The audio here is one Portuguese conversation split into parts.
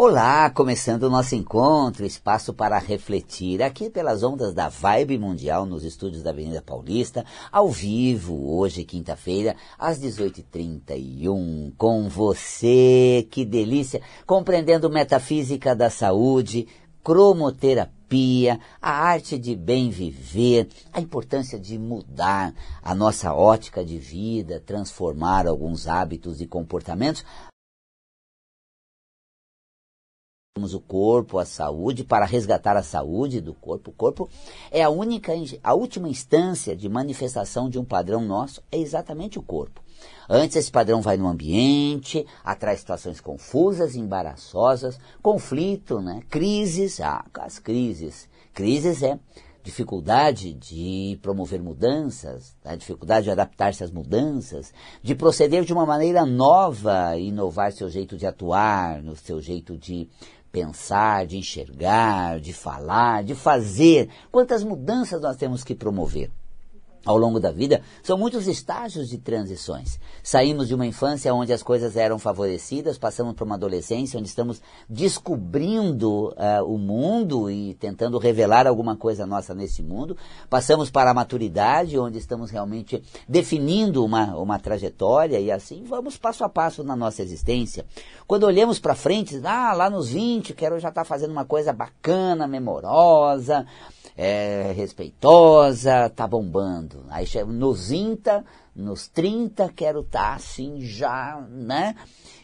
Olá, começando o nosso encontro, espaço para refletir, aqui pelas ondas da Vibe Mundial, nos estúdios da Avenida Paulista, ao vivo, hoje, quinta-feira, às 18h31, com você, que delícia, compreendendo metafísica da saúde, cromoterapia, a arte de bem viver, a importância de mudar a nossa ótica de vida, transformar alguns hábitos e comportamentos, o corpo, a saúde, para resgatar a saúde do corpo. O corpo é a única, a última instância de manifestação de um padrão nosso, é exatamente o corpo. Antes esse padrão vai no ambiente, atrai situações confusas, embaraçosas, conflito, né? crises, ah, as crises. Crises é dificuldade de promover mudanças, a dificuldade de adaptar-se às mudanças, de proceder de uma maneira nova, inovar seu jeito de atuar, no seu jeito de pensar, de enxergar, de falar, de fazer. Quantas mudanças nós temos que promover? Ao longo da vida, são muitos estágios de transições. Saímos de uma infância onde as coisas eram favorecidas, passamos para uma adolescência onde estamos descobrindo uh, o mundo e tentando revelar alguma coisa nossa nesse mundo. Passamos para a maturidade, onde estamos realmente definindo uma, uma trajetória e assim vamos passo a passo na nossa existência. Quando olhamos para frente, ah, lá nos 20, quero já estar tá fazendo uma coisa bacana, memorosa, é, respeitosa, tá bombando. Aí nos 20, nos 30, quero estar tá assim já, né?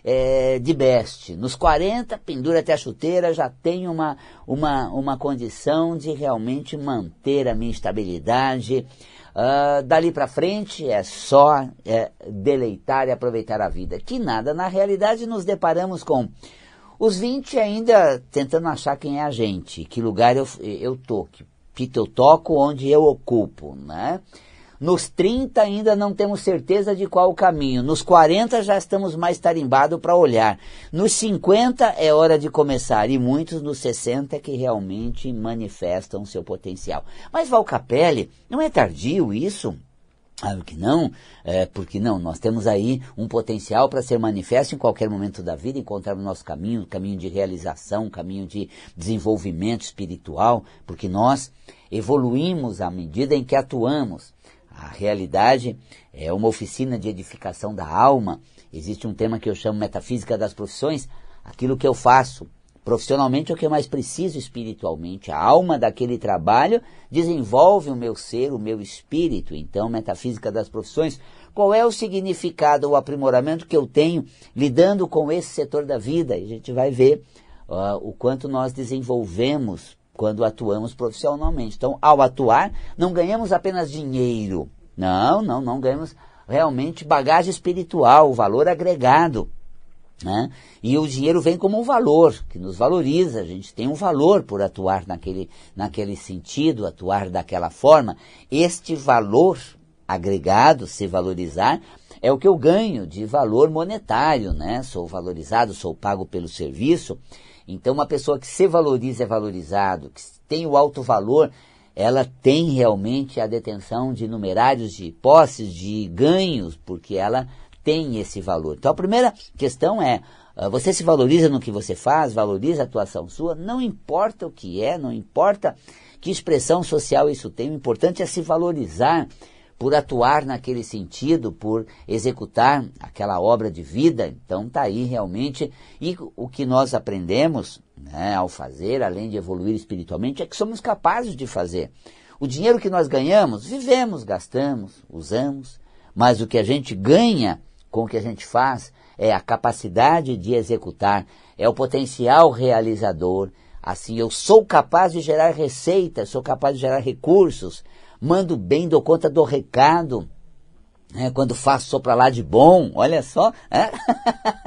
É, de best. Nos 40, pendura até a chuteira, já tenho uma, uma, uma condição de realmente manter a minha estabilidade. Uh, dali para frente é só é, deleitar e aproveitar a vida. Que nada, na realidade nos deparamos com os 20 ainda tentando achar quem é a gente, que lugar eu, eu tô, que que eu toco, onde eu ocupo, né? Nos 30 ainda não temos certeza de qual o caminho. Nos 40 já estamos mais tarimbados para olhar. Nos 50 é hora de começar. E muitos nos 60 que realmente manifestam seu potencial. Mas Val Capelli, não é tardio isso? Claro que não, é, porque não, nós temos aí um potencial para ser manifesto em qualquer momento da vida, encontrar o nosso caminho, caminho de realização, caminho de desenvolvimento espiritual, porque nós evoluímos à medida em que atuamos. A realidade é uma oficina de edificação da alma. Existe um tema que eu chamo metafísica das profissões. Aquilo que eu faço Profissionalmente o que eu mais preciso espiritualmente. A alma daquele trabalho desenvolve o meu ser, o meu espírito. Então, metafísica das profissões, qual é o significado, o aprimoramento que eu tenho lidando com esse setor da vida? E a gente vai ver uh, o quanto nós desenvolvemos quando atuamos profissionalmente. Então, ao atuar, não ganhamos apenas dinheiro. Não, não, não ganhamos realmente bagagem espiritual, valor agregado. Né? E o dinheiro vem como um valor, que nos valoriza, a gente tem um valor por atuar naquele, naquele sentido, atuar daquela forma. Este valor agregado, se valorizar, é o que eu ganho de valor monetário, né? Sou valorizado, sou pago pelo serviço. Então, uma pessoa que se valoriza é valorizado, que tem o alto valor, ela tem realmente a detenção de numerários de posses, de ganhos, porque ela tem esse valor. Então a primeira questão é, uh, você se valoriza no que você faz, valoriza a atuação sua, não importa o que é, não importa que expressão social isso tem, o importante é se valorizar por atuar naquele sentido, por executar aquela obra de vida. Então está aí realmente. E o que nós aprendemos né, ao fazer, além de evoluir espiritualmente, é que somos capazes de fazer. O dinheiro que nós ganhamos, vivemos, gastamos, usamos, mas o que a gente ganha com o que a gente faz é a capacidade de executar, é o potencial realizador. Assim, eu sou capaz de gerar receita, sou capaz de gerar recursos, mando bem, dou conta do recado. É, quando faço, sou para lá de bom, olha só. É?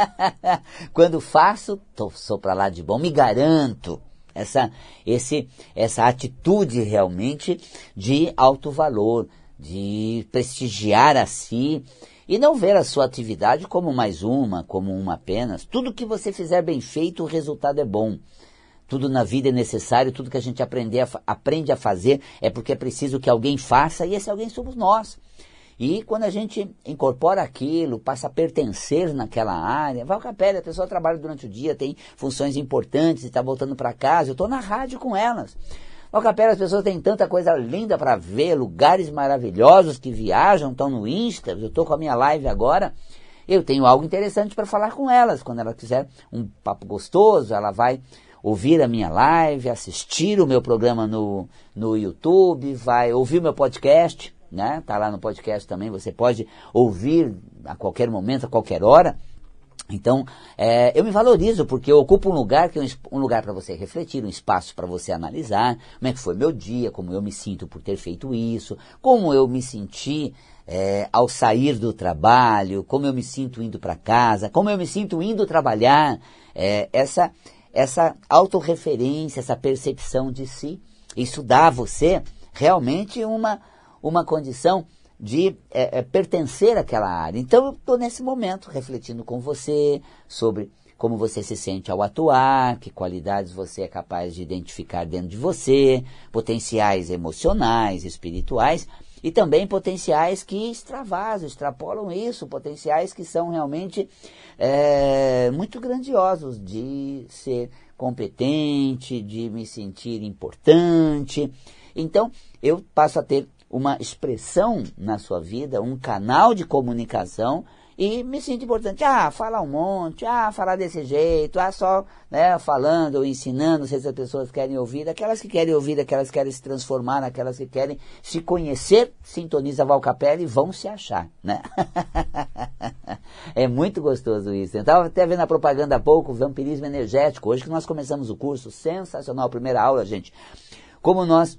quando faço, tô, sou para lá de bom, me garanto. Essa, esse, essa atitude realmente de alto valor, de prestigiar a si e não ver a sua atividade como mais uma, como uma apenas. Tudo que você fizer bem feito, o resultado é bom. Tudo na vida é necessário, tudo que a gente a, aprende a fazer é porque é preciso que alguém faça e esse alguém somos nós. E quando a gente incorpora aquilo, passa a pertencer naquela área, vai ao capela, a pessoa trabalha durante o dia, tem funções importantes, está voltando para casa, eu estou na rádio com elas. Ao capela as pessoas têm tanta coisa linda para ver, lugares maravilhosos que viajam, estão no Insta, eu estou com a minha live agora, eu tenho algo interessante para falar com elas. Quando ela quiser um papo gostoso, ela vai ouvir a minha live, assistir o meu programa no, no YouTube, vai ouvir meu podcast, né? Tá lá no podcast também, você pode ouvir a qualquer momento, a qualquer hora. Então, é, eu me valorizo porque eu ocupo um lugar que é um, lugar para você refletir, um espaço para você analisar como é que foi meu dia, como eu me sinto por ter feito isso, como eu me senti é, ao sair do trabalho, como eu me sinto indo para casa, como eu me sinto indo trabalhar. É, essa, essa autorreferência, essa percepção de si, isso dá a você realmente uma uma condição de é, é, pertencer àquela área. Então eu estou nesse momento refletindo com você sobre como você se sente ao atuar, que qualidades você é capaz de identificar dentro de você, potenciais emocionais, espirituais e também potenciais que extravasam, extrapolam isso, potenciais que são realmente é, muito grandiosos de ser competente, de me sentir importante. Então eu passo a ter uma expressão na sua vida, um canal de comunicação e me sinto importante. Ah, falar um monte, ah, falar desse jeito, ah, só né, falando ou ensinando, se as pessoas querem ouvir, aquelas que querem ouvir, aquelas que querem se transformar, aquelas que querem se conhecer, sintoniza Valcapelli e vão se achar, né? é muito gostoso isso. Eu estava até vendo a propaganda há pouco, vampirismo energético, hoje que nós começamos o curso, sensacional, primeira aula, gente. Como nós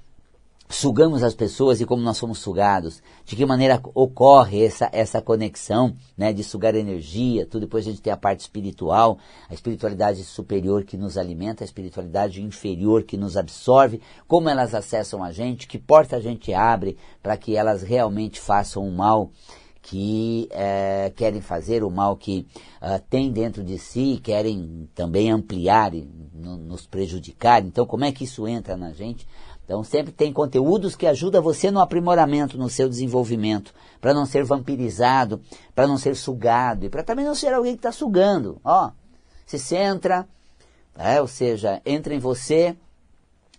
sugamos as pessoas e como nós somos sugados, de que maneira ocorre essa, essa conexão né, de sugar energia, tudo depois a gente tem a parte espiritual, a espiritualidade superior que nos alimenta, a espiritualidade inferior que nos absorve, como elas acessam a gente, que porta a gente abre para que elas realmente façam o mal que é, querem fazer, o mal que uh, tem dentro de si, querem também ampliar e no, nos prejudicar. Então, como é que isso entra na gente? Então sempre tem conteúdos que ajudam você no aprimoramento, no seu desenvolvimento, para não ser vampirizado, para não ser sugado e para também não ser alguém que está sugando. Ó, se centra, é, ou seja, entra em você,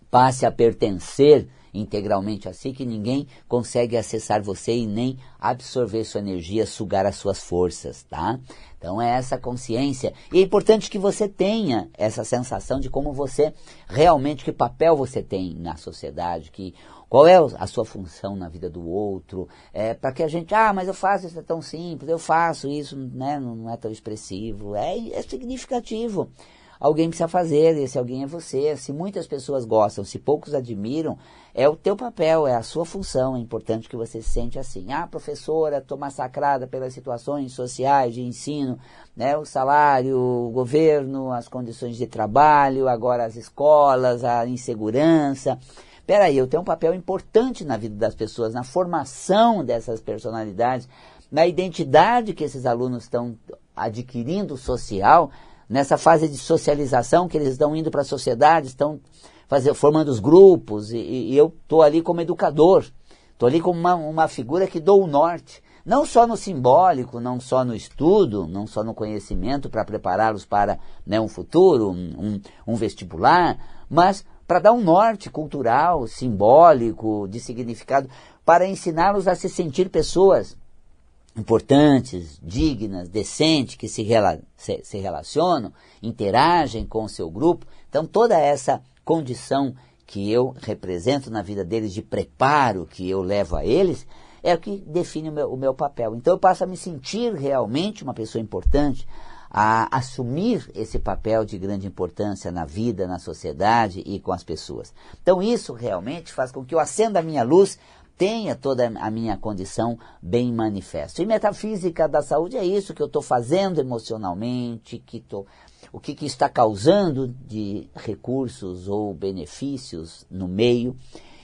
passe a pertencer integralmente a si, que ninguém consegue acessar você e nem absorver sua energia, sugar as suas forças, tá? Então é essa consciência. E é importante que você tenha essa sensação de como você realmente, que papel você tem na sociedade, que qual é a sua função na vida do outro, é, para que a gente, ah, mas eu faço isso é tão simples, eu faço isso, né, não é tão expressivo, é, é significativo alguém precisa fazer, esse alguém é você. Se muitas pessoas gostam, se poucos admiram, é o teu papel, é a sua função. É importante que você se sente assim. Ah, professora, estou massacrada pelas situações sociais de ensino, né? o salário, o governo, as condições de trabalho, agora as escolas, a insegurança. Peraí, eu tenho um papel importante na vida das pessoas, na formação dessas personalidades, na identidade que esses alunos estão adquirindo social, nessa fase de socialização que eles estão indo para a sociedade, estão fazer, formando os grupos, e, e eu estou ali como educador, estou ali como uma, uma figura que dou o norte, não só no simbólico, não só no estudo, não só no conhecimento para prepará-los para né, um futuro, um, um vestibular, mas para dar um norte cultural, simbólico, de significado, para ensiná-los a se sentir pessoas importantes, dignas, decentes, que se, rela se, se relacionam, interagem com o seu grupo. Então, toda essa condição que eu represento na vida deles, de preparo que eu levo a eles, é o que define o meu, o meu papel. Então, eu passo a me sentir realmente uma pessoa importante, a assumir esse papel de grande importância na vida, na sociedade e com as pessoas. Então, isso realmente faz com que eu acenda a minha luz tenha toda a minha condição bem manifesta. E metafísica da saúde é isso que eu estou fazendo emocionalmente, que tô, o que, que está causando de recursos ou benefícios no meio.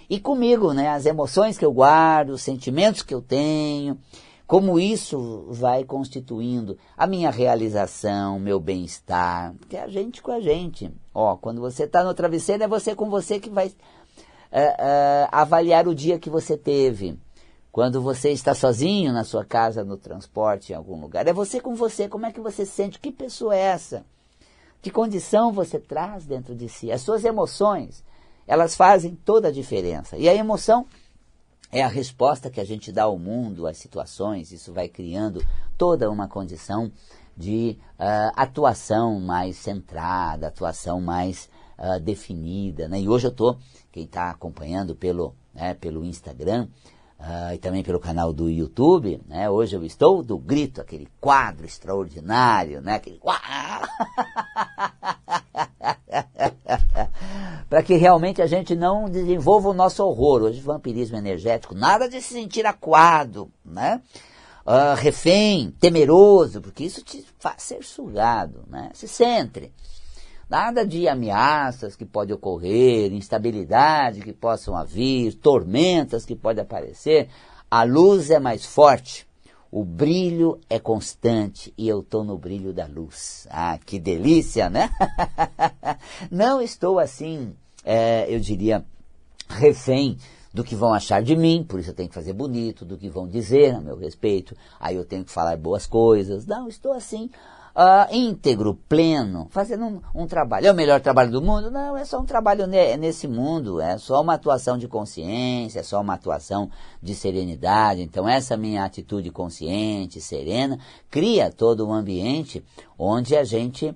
E comigo, né, as emoções que eu guardo, os sentimentos que eu tenho, como isso vai constituindo a minha realização, meu bem-estar, que é a gente com a gente. Ó, quando você está no travesseiro, é você com você que vai é, avaliar o dia que você teve. quando você está sozinho na sua casa, no transporte, em algum lugar. É você com você. Como é que você sente? Que pessoa é essa? Que condição você traz dentro de si? As suas emoções, elas fazem toda a diferença. E a emoção é a resposta que a gente dá ao mundo, às situações. Isso vai criando toda uma condição de uh, atuação mais centrada, atuação mais uh, definida. Né? E hoje eu estou, quem está acompanhando pelo, né, pelo Instagram, Uh, e também pelo canal do YouTube, né? Hoje eu estou do grito, aquele quadro extraordinário, né? Aquele para que realmente a gente não desenvolva o nosso horror. Hoje vampirismo energético, nada de se sentir aquado, né? Uh, refém, temeroso, porque isso te faz ser sugado, né? Se centre. Nada de ameaças que podem ocorrer, instabilidade que possam haver, tormentas que podem aparecer. A luz é mais forte, o brilho é constante e eu estou no brilho da luz. Ah, que delícia, né? Não estou assim, é, eu diria, refém do que vão achar de mim, por isso eu tenho que fazer bonito, do que vão dizer a meu respeito, aí eu tenho que falar boas coisas. Não, estou assim, uh, íntegro, pleno, fazendo um, um, trabalho. É o melhor trabalho do mundo? Não, é só um trabalho ne nesse mundo, é só uma atuação de consciência, é só uma atuação de serenidade. Então, essa minha atitude consciente, serena, cria todo um ambiente onde a gente uh,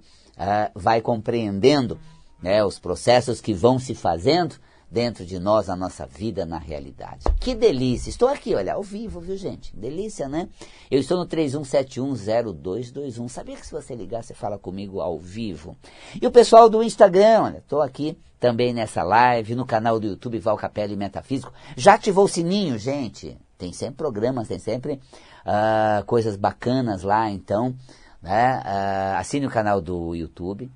vai compreendendo né, os processos que vão se fazendo dentro de nós, a nossa vida na realidade. Que delícia! Estou aqui, olha, ao vivo, viu gente? Delícia, né? Eu estou no 31710221. Sabia que se você ligar, você fala comigo ao vivo? E o pessoal do Instagram, olha, estou aqui também nessa live, no canal do YouTube Val Capelli Metafísico. Já ativou o sininho, gente? Tem sempre programas, tem sempre uh, coisas bacanas lá, então, né? Uh, assine o canal do YouTube,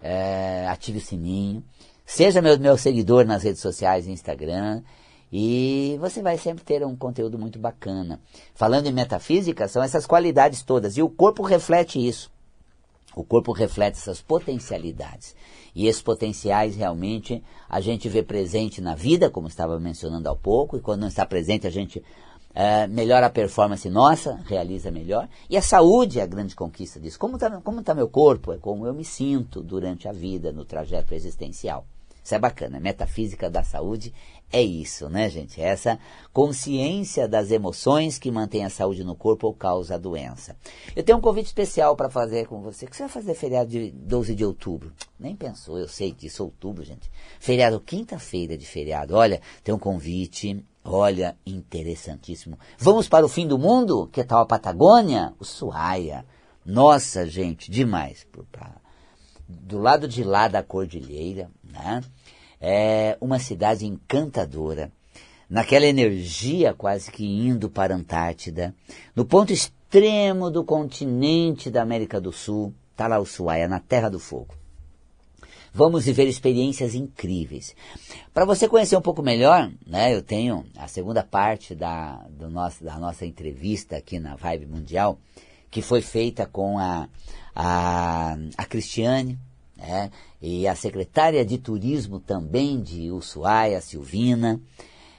uh, ative o sininho. Seja meu, meu seguidor nas redes sociais Instagram. E você vai sempre ter um conteúdo muito bacana. Falando em metafísica, são essas qualidades todas. E o corpo reflete isso. O corpo reflete essas potencialidades. E esses potenciais realmente a gente vê presente na vida, como estava mencionando há pouco, e quando não está presente a gente é, melhora a performance nossa, realiza melhor. E a saúde é a grande conquista disso. Como está como tá meu corpo? É como eu me sinto durante a vida, no trajeto existencial. Isso é bacana. Metafísica da saúde é isso, né, gente? É essa consciência das emoções que mantém a saúde no corpo ou causa a doença. Eu tenho um convite especial para fazer com você. O que você vai fazer feriado de 12 de outubro? Nem pensou, eu sei disso, outubro, gente. Feriado, quinta-feira de feriado. Olha, tem um convite. Olha, interessantíssimo. Vamos para o fim do mundo? Que tal a Patagônia? O Suaia. Nossa, gente, demais. Do lado de lá da cordilheira, né? É uma cidade encantadora, naquela energia quase que indo para a Antártida, no ponto extremo do continente da América do Sul, está lá o Ushuaia, na Terra do Fogo. Vamos viver experiências incríveis. Para você conhecer um pouco melhor, né, eu tenho a segunda parte da, do nosso, da nossa entrevista aqui na Vibe Mundial, que foi feita com a, a, a Cristiane, né? E a secretária de turismo também de Ushuaia, Silvina.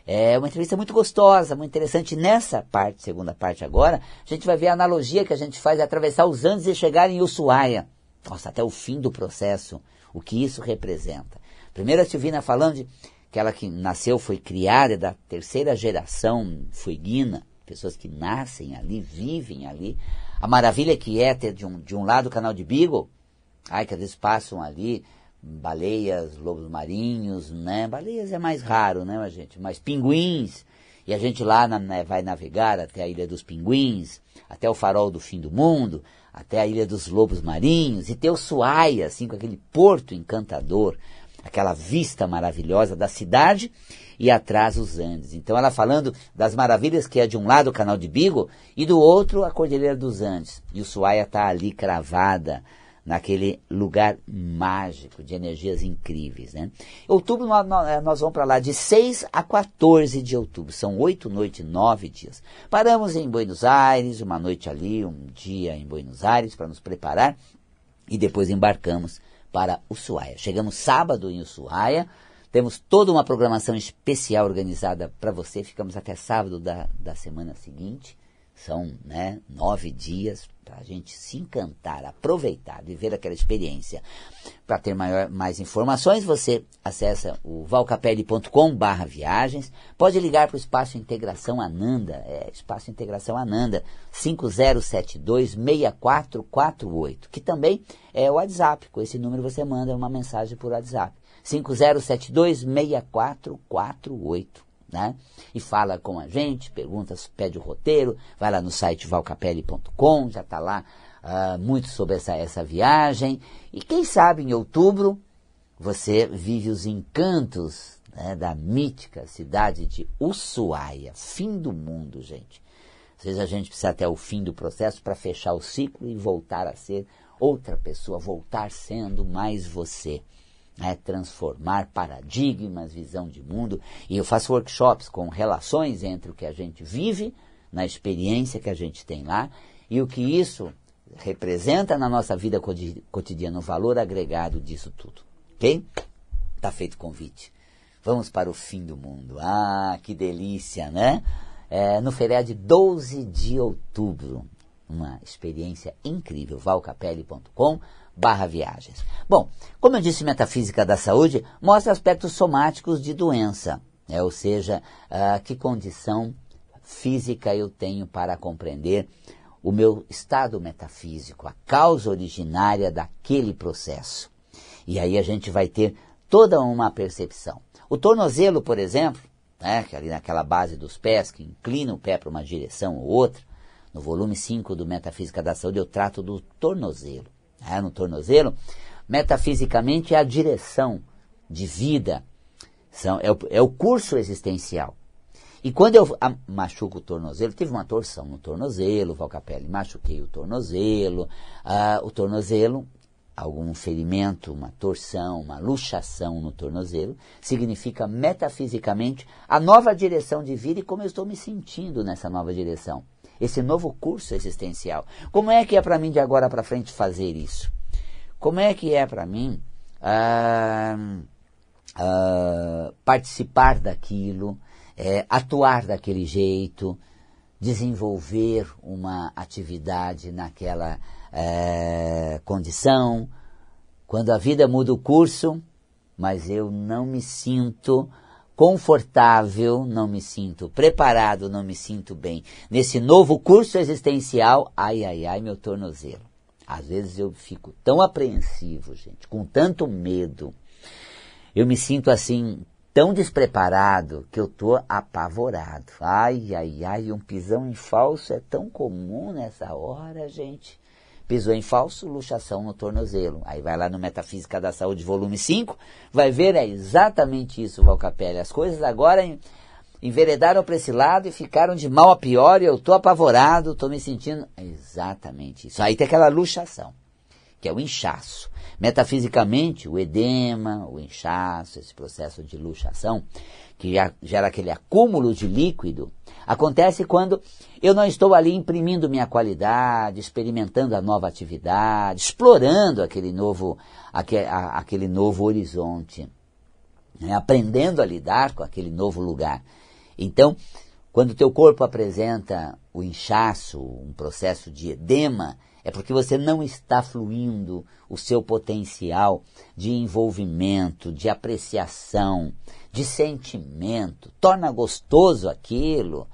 É uma entrevista muito gostosa, muito interessante. Nessa parte, segunda parte agora, a gente vai ver a analogia que a gente faz de atravessar os Andes e chegar em Ushuaia. Nossa, até o fim do processo, o que isso representa. Primeiro a Silvina falando de que ela que nasceu, foi criada da terceira geração fueguina, pessoas que nascem ali, vivem ali. A maravilha que é ter de um, de um lado o canal de Beagle, Ai, que às vezes passam ali baleias, lobos marinhos, né? Baleias é mais raro, né, gente? Mas pinguins. E a gente lá na, né, vai navegar até a Ilha dos Pinguins, até o farol do fim do mundo, até a Ilha dos Lobos Marinhos, e ter o Suaia, assim, com aquele porto encantador, aquela vista maravilhosa da cidade e atrás os Andes. Então ela falando das maravilhas que é de um lado o canal de Bigo e do outro a Cordilheira dos Andes. E o Suaia está ali cravada naquele lugar mágico, de energias incríveis. Né? Outubro nós, eh, nós vamos para lá de 6 a 14 de outubro, são oito noites, nove dias. Paramos em Buenos Aires, uma noite ali, um dia em Buenos Aires para nos preparar e depois embarcamos para Ushuaia. Chegamos sábado em Ushuaia, Temos toda uma programação especial organizada para você. Ficamos até sábado da, da semana seguinte. São né, nove dias para a gente se encantar, aproveitar, viver aquela experiência. Para ter maior, mais informações, você acessa o valcapelli.com barra viagens. Pode ligar para o Espaço Integração Ananda, é, Espaço Integração Ananda, 5072-6448, que também é o WhatsApp. Com esse número você manda uma mensagem por WhatsApp. 5072-6448 né? E fala com a gente, pergunta, pede o roteiro, vai lá no site valcapelli.com, já está lá uh, muito sobre essa, essa viagem. E quem sabe em outubro você vive os encantos né, da mítica cidade de Ushuaia, fim do mundo, gente. Às vezes a gente precisa até o fim do processo para fechar o ciclo e voltar a ser outra pessoa, voltar sendo mais você né, transformar paradigmas, visão de mundo. E eu faço workshops com relações entre o que a gente vive, na experiência que a gente tem lá, e o que isso representa na nossa vida cotidiana, o valor agregado disso tudo. Ok? Está feito o convite. Vamos para o fim do mundo. Ah, que delícia, né? É, no feriado de 12 de outubro. Uma experiência incrível. valcapelli.com barra viagens. Bom, como eu disse, Metafísica da Saúde mostra aspectos somáticos de doença, né? ou seja, uh, que condição física eu tenho para compreender o meu estado metafísico, a causa originária daquele processo. E aí a gente vai ter toda uma percepção. O tornozelo, por exemplo, né, que é ali naquela base dos pés, que inclina o pé para uma direção ou outra, no volume 5 do Metafísica da Saúde eu trato do tornozelo né, no tornozelo, metafisicamente é a direção de vida, são, é, o, é o curso existencial. E quando eu a, machuco o tornozelo, tive uma torção no tornozelo, Valcapelli, machuquei o tornozelo, uh, o tornozelo, algum ferimento, uma torção, uma luxação no tornozelo, significa metafisicamente a nova direção de vida e como eu estou me sentindo nessa nova direção esse novo curso existencial. Como é que é para mim de agora para frente fazer isso? Como é que é para mim ah, ah, participar daquilo, é, atuar daquele jeito, desenvolver uma atividade naquela é, condição? Quando a vida muda o curso, mas eu não me sinto confortável, não me sinto preparado, não me sinto bem. Nesse novo curso existencial, ai, ai, ai, meu tornozelo. Às vezes eu fico tão apreensivo, gente, com tanto medo. Eu me sinto assim, tão despreparado, que eu tô apavorado. Ai, ai, ai, um pisão em falso é tão comum nessa hora, gente. Pisou em falso, luxação no tornozelo. Aí vai lá no Metafísica da Saúde, volume 5, vai ver, é exatamente isso, Valcapelli. As coisas agora enveredaram para esse lado e ficaram de mal a pior e eu estou apavorado, estou me sentindo... É exatamente isso. Aí tem aquela luxação, que é o inchaço. Metafisicamente, o edema, o inchaço, esse processo de luxação, que gera aquele acúmulo de líquido, acontece quando eu não estou ali imprimindo minha qualidade, experimentando a nova atividade, explorando aquele novo, aquele, aquele novo horizonte, né? aprendendo a lidar com aquele novo lugar. Então, quando o teu corpo apresenta o inchaço, um processo de edema, é porque você não está fluindo o seu potencial de envolvimento, de apreciação, de sentimento, torna gostoso aquilo,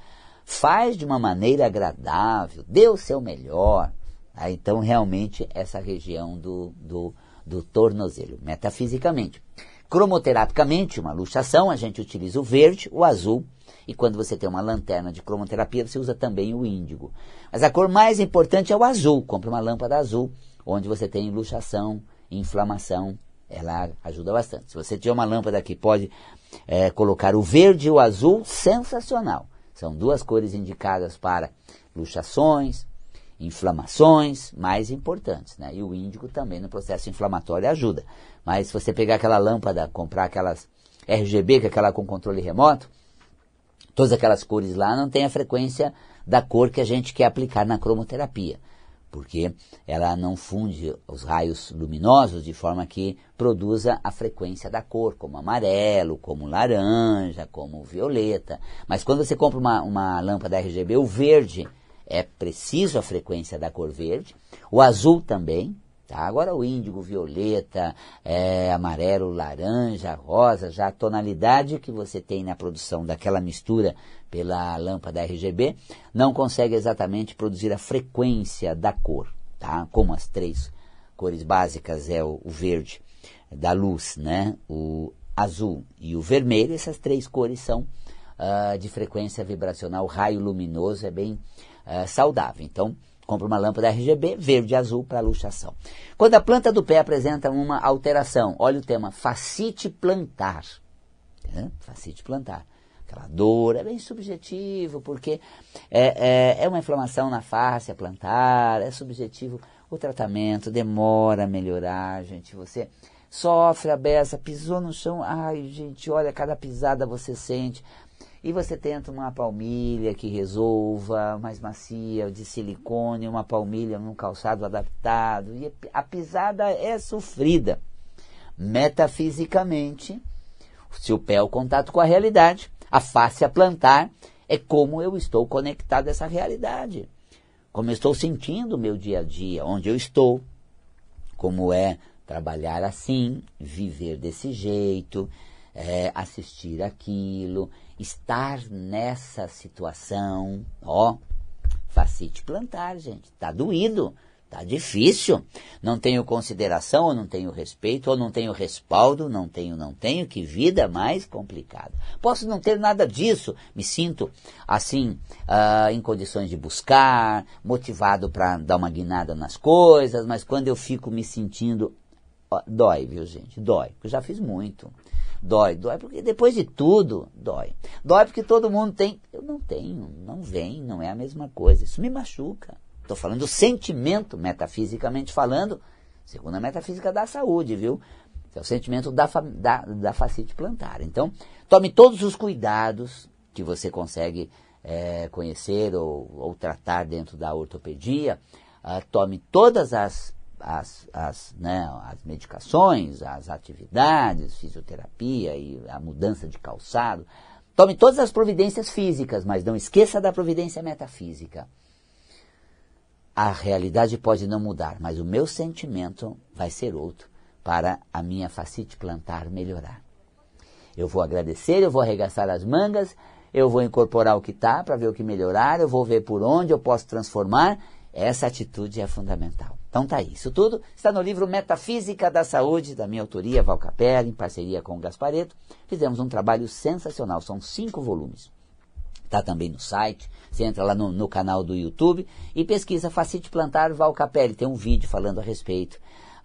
faz de uma maneira agradável, dê o seu melhor. Ah, então, realmente, essa região do, do, do tornozelo, metafisicamente. Cromoterapicamente, uma luxação, a gente utiliza o verde, o azul, e quando você tem uma lanterna de cromoterapia, você usa também o índigo. Mas a cor mais importante é o azul. Compre uma lâmpada azul, onde você tem luxação, inflamação, ela ajuda bastante. Se você tiver uma lâmpada que pode é, colocar o verde e o azul, sensacional. São duas cores indicadas para luxações, inflamações mais importantes, né? E o índigo também no processo inflamatório ajuda. Mas se você pegar aquela lâmpada, comprar aquelas RGB, que é aquela com controle remoto, todas aquelas cores lá não tem a frequência da cor que a gente quer aplicar na cromoterapia. porque ela não funde os raios luminosos de forma que produza a frequência da cor, como amarelo, como laranja, como violeta. Mas quando você compra uma, uma lâmpada RGB, o verde é preciso a frequência da cor verde, o azul também, Tá? Agora o índigo, violeta, é, amarelo, laranja, rosa, já a tonalidade que você tem na produção daquela mistura pela lâmpada RGB não consegue exatamente produzir a frequência da cor, tá? Como as três cores básicas é o, o verde da luz, né? O azul e o vermelho, essas três cores são uh, de frequência vibracional, raio luminoso, é bem uh, saudável. Então, Compra uma lâmpada RGB verde e azul para luxação. Quando a planta do pé apresenta uma alteração, olha o tema, facite plantar. É, facite plantar. Aquela dor é bem subjetivo, porque é, é, é uma inflamação na face a plantar, é subjetivo o tratamento, demora a melhorar, gente. Você sofre a beça, pisou no chão, ai, gente, olha, cada pisada você sente e você tenta uma palmilha que resolva, mais macia, de silicone, uma palmilha num calçado adaptado. E a pisada é sofrida. Metafisicamente, se o pé é o contato com a realidade, a face a plantar é como eu estou conectado a essa realidade. Como eu estou sentindo o meu dia a dia, onde eu estou, como é trabalhar assim, viver desse jeito, é, assistir aquilo, estar nessa situação, ó, facite plantar, gente, tá doído, tá difícil, não tenho consideração, ou não tenho respeito, ou não tenho respaldo, não tenho, não tenho, que vida mais complicada. Posso não ter nada disso, me sinto assim, uh, em condições de buscar, motivado para dar uma guinada nas coisas, mas quando eu fico me sentindo, dói, viu gente, dói, eu já fiz muito. Dói, dói porque depois de tudo, dói. Dói porque todo mundo tem. Eu não tenho, não vem, não é a mesma coisa. Isso me machuca. Estou falando do sentimento, metafisicamente falando, segundo a metafísica da saúde, viu? É o sentimento da, da, da facite plantar. Então, tome todos os cuidados que você consegue é, conhecer ou, ou, tratar dentro da ortopedia. Uh, tome todas as as, as, né, as medicações, as atividades, fisioterapia e a mudança de calçado. Tome todas as providências físicas, mas não esqueça da providência metafísica. A realidade pode não mudar, mas o meu sentimento vai ser outro para a minha facite plantar melhorar. Eu vou agradecer, eu vou arregaçar as mangas, eu vou incorporar o que está para ver o que melhorar, eu vou ver por onde eu posso transformar. Essa atitude é fundamental. Então tá. Isso tudo está no livro Metafísica da Saúde, da minha autoria, Val Capella, em parceria com o Gaspareto. Fizemos um trabalho sensacional, são cinco volumes. Está também no site, você entra lá no, no, canal do YouTube e pesquisa Facite Plantar Val Capelli, tem um vídeo falando a respeito.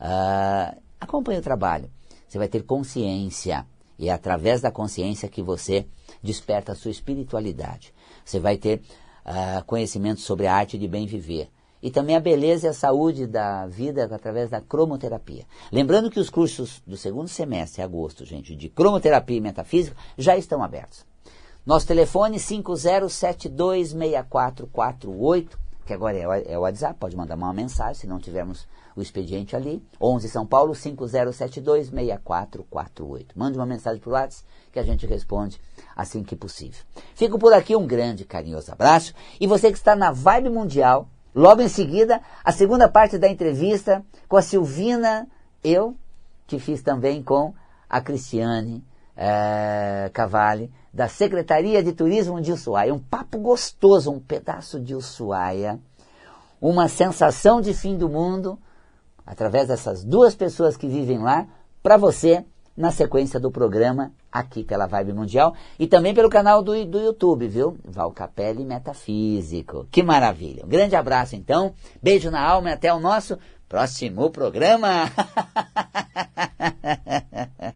Uh, acompanhe o trabalho, você vai ter consciência, e é através da consciência que você desperta a sua espiritualidade. Você vai ter uh, conhecimento sobre a arte de bem viver e também a beleza e a saúde da vida através da cromoterapia. Lembrando que os cursos do segundo semestre, agosto, gente, de cromoterapia e metafísica já estão abertos. Nosso telefone 50726448, que agora é o é WhatsApp, pode mandar uma mensagem se não tivermos o expediente ali. 11 São Paulo 50726448. Mande uma mensagem para o WhatsApp que a gente responde assim que possível. Fico por aqui, um grande carinhoso abraço. E você que está na Vibe Mundial, Logo em seguida, a segunda parte da entrevista com a Silvina, eu, que fiz também com a Cristiane é, Cavalli, da Secretaria de Turismo de Ushuaia. Um papo gostoso, um pedaço de Ushuaia, uma sensação de fim do mundo, através dessas duas pessoas que vivem lá, para você na sequência do programa aqui pela Vibe Mundial e também pelo canal do, do YouTube, viu? Val Capelli Metafísico. Que maravilha. Um grande abraço então, beijo na alma e até o nosso próximo programa.